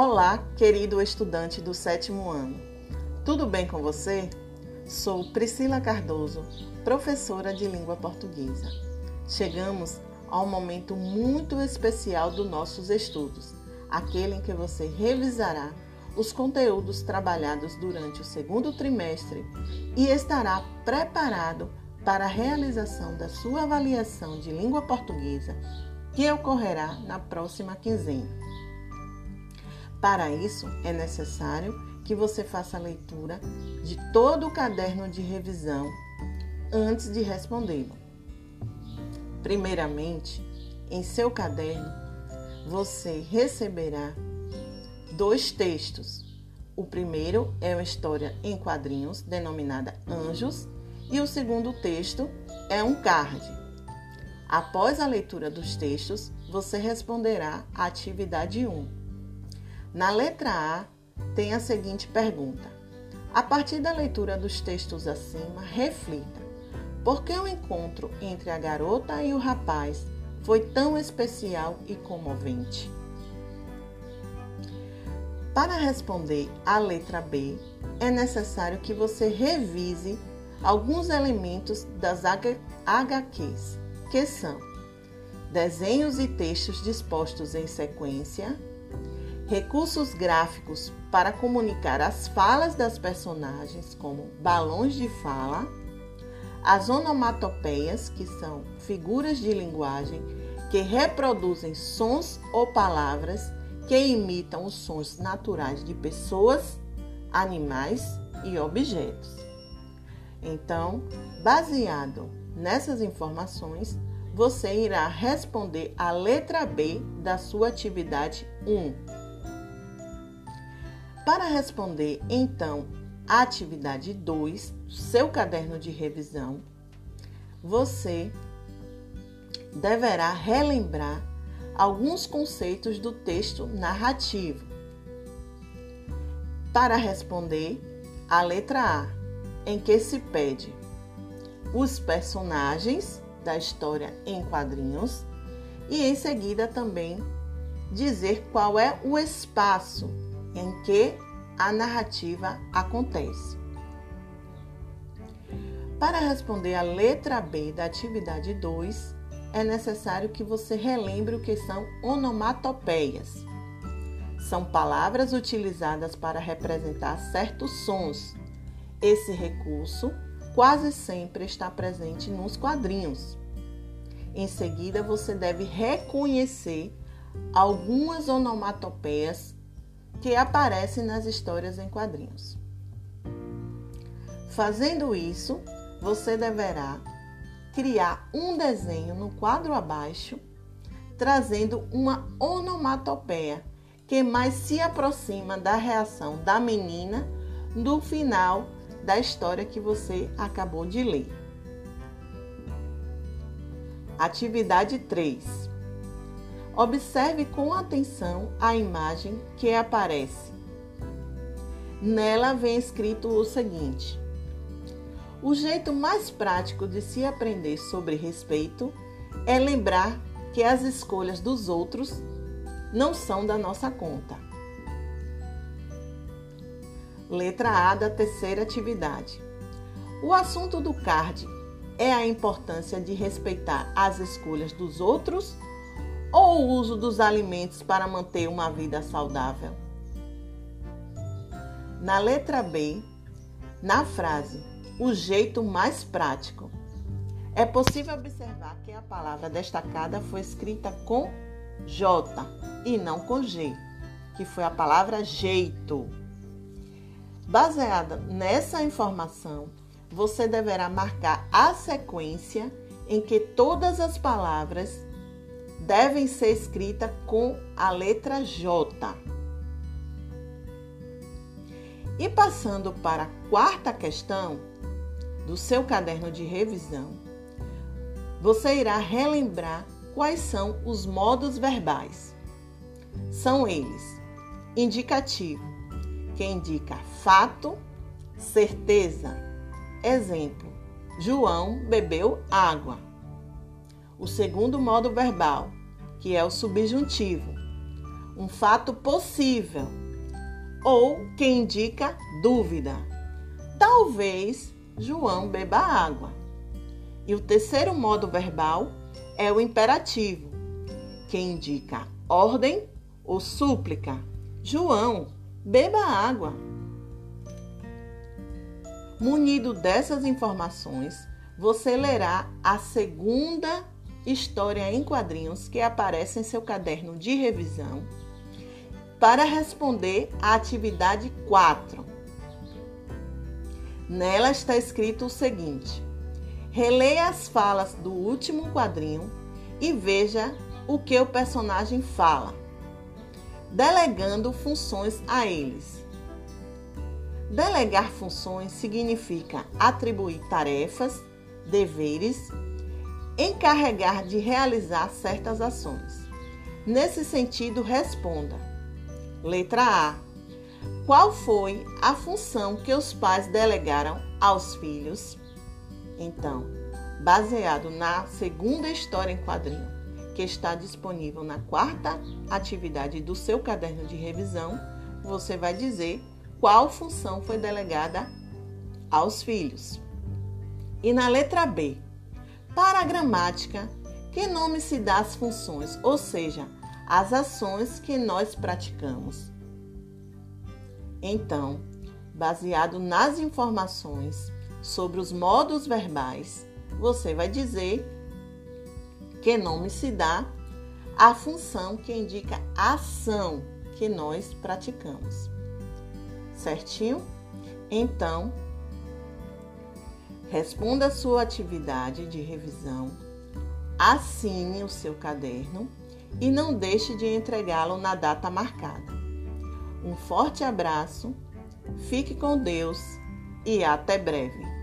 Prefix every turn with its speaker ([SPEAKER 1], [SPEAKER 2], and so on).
[SPEAKER 1] Olá, querido estudante do sétimo ano. Tudo bem com você? Sou Priscila Cardoso, professora de língua portuguesa. Chegamos a um momento muito especial dos nossos estudos, aquele em que você revisará os conteúdos trabalhados durante o segundo trimestre e estará preparado para a realização da sua avaliação de língua portuguesa, que ocorrerá na próxima quinzena. Para isso, é necessário que você faça a leitura de todo o caderno de revisão antes de respondê-lo. Primeiramente, em seu caderno, você receberá dois textos. O primeiro é uma história em quadrinhos denominada Anjos, e o segundo texto é um card. Após a leitura dos textos, você responderá a atividade 1 na letra A, tem a seguinte pergunta: A partir da leitura dos textos acima, reflita: por que o encontro entre a garota e o rapaz foi tão especial e comovente? Para responder à letra B, é necessário que você revise alguns elementos das HQs, que são desenhos e textos dispostos em sequência, recursos gráficos para comunicar as falas das personagens, como balões de fala, as onomatopeias, que são figuras de linguagem que reproduzem sons ou palavras que imitam os sons naturais de pessoas, animais e objetos. Então, baseado nessas informações, você irá responder a letra B da sua atividade 1 para responder, então, a atividade 2, seu caderno de revisão, você deverá relembrar alguns conceitos do texto narrativo. Para responder, a letra A, em que se pede os personagens da história em quadrinhos e em seguida também dizer qual é o espaço em que a narrativa acontece. Para responder a letra B da atividade 2, é necessário que você relembre o que são onomatopeias. São palavras utilizadas para representar certos sons. Esse recurso quase sempre está presente nos quadrinhos. Em seguida, você deve reconhecer algumas onomatopeias que aparece nas histórias em quadrinhos. Fazendo isso, você deverá criar um desenho no quadro abaixo, trazendo uma onomatopeia que mais se aproxima da reação da menina no final da história que você acabou de ler. Atividade 3. Observe com atenção a imagem que aparece. Nela vem escrito o seguinte: O jeito mais prático de se aprender sobre respeito é lembrar que as escolhas dos outros não são da nossa conta. Letra A da terceira atividade. O assunto do card é a importância de respeitar as escolhas dos outros ou o uso dos alimentos para manter uma vida saudável? Na letra B, na frase o jeito mais prático, é possível observar que a palavra destacada foi escrita com J e não com G, que foi a palavra jeito. Baseada nessa informação, você deverá marcar a sequência em que todas as palavras devem ser escritas com a letra J. E passando para a quarta questão do seu caderno de revisão, você irá relembrar quais são os modos verbais. São eles: indicativo, que indica fato, certeza. Exemplo: João bebeu água. O segundo modo verbal, que é o subjuntivo. um fato possível ou que indica dúvida. Talvez João beba água. E o terceiro modo verbal é o imperativo, que indica ordem ou súplica. João, beba água. Munido dessas informações, você lerá a segunda história em quadrinhos que aparece em seu caderno de revisão para responder à atividade 4. Nela está escrito o seguinte: releia as falas do último quadrinho e veja o que o personagem fala, delegando funções a eles. Delegar funções significa atribuir tarefas, deveres, encarregar de realizar certas ações. Nesse sentido, responda: Letra A. Qual foi a função que os pais delegaram aos filhos? Então, baseado na segunda história em quadrinho, que está disponível na quarta atividade do seu caderno de revisão, você vai dizer qual função foi delegada aos filhos. E na letra B, para a gramática, que nome se dá às funções, ou seja, às ações que nós praticamos? Então, baseado nas informações sobre os modos verbais, você vai dizer que nome se dá à função que indica a ação que nós praticamos. Certinho? Então, responda a sua atividade de revisão, assine o seu caderno e não deixe de entregá-lo na data marcada. Um forte abraço, fique com Deus e até breve.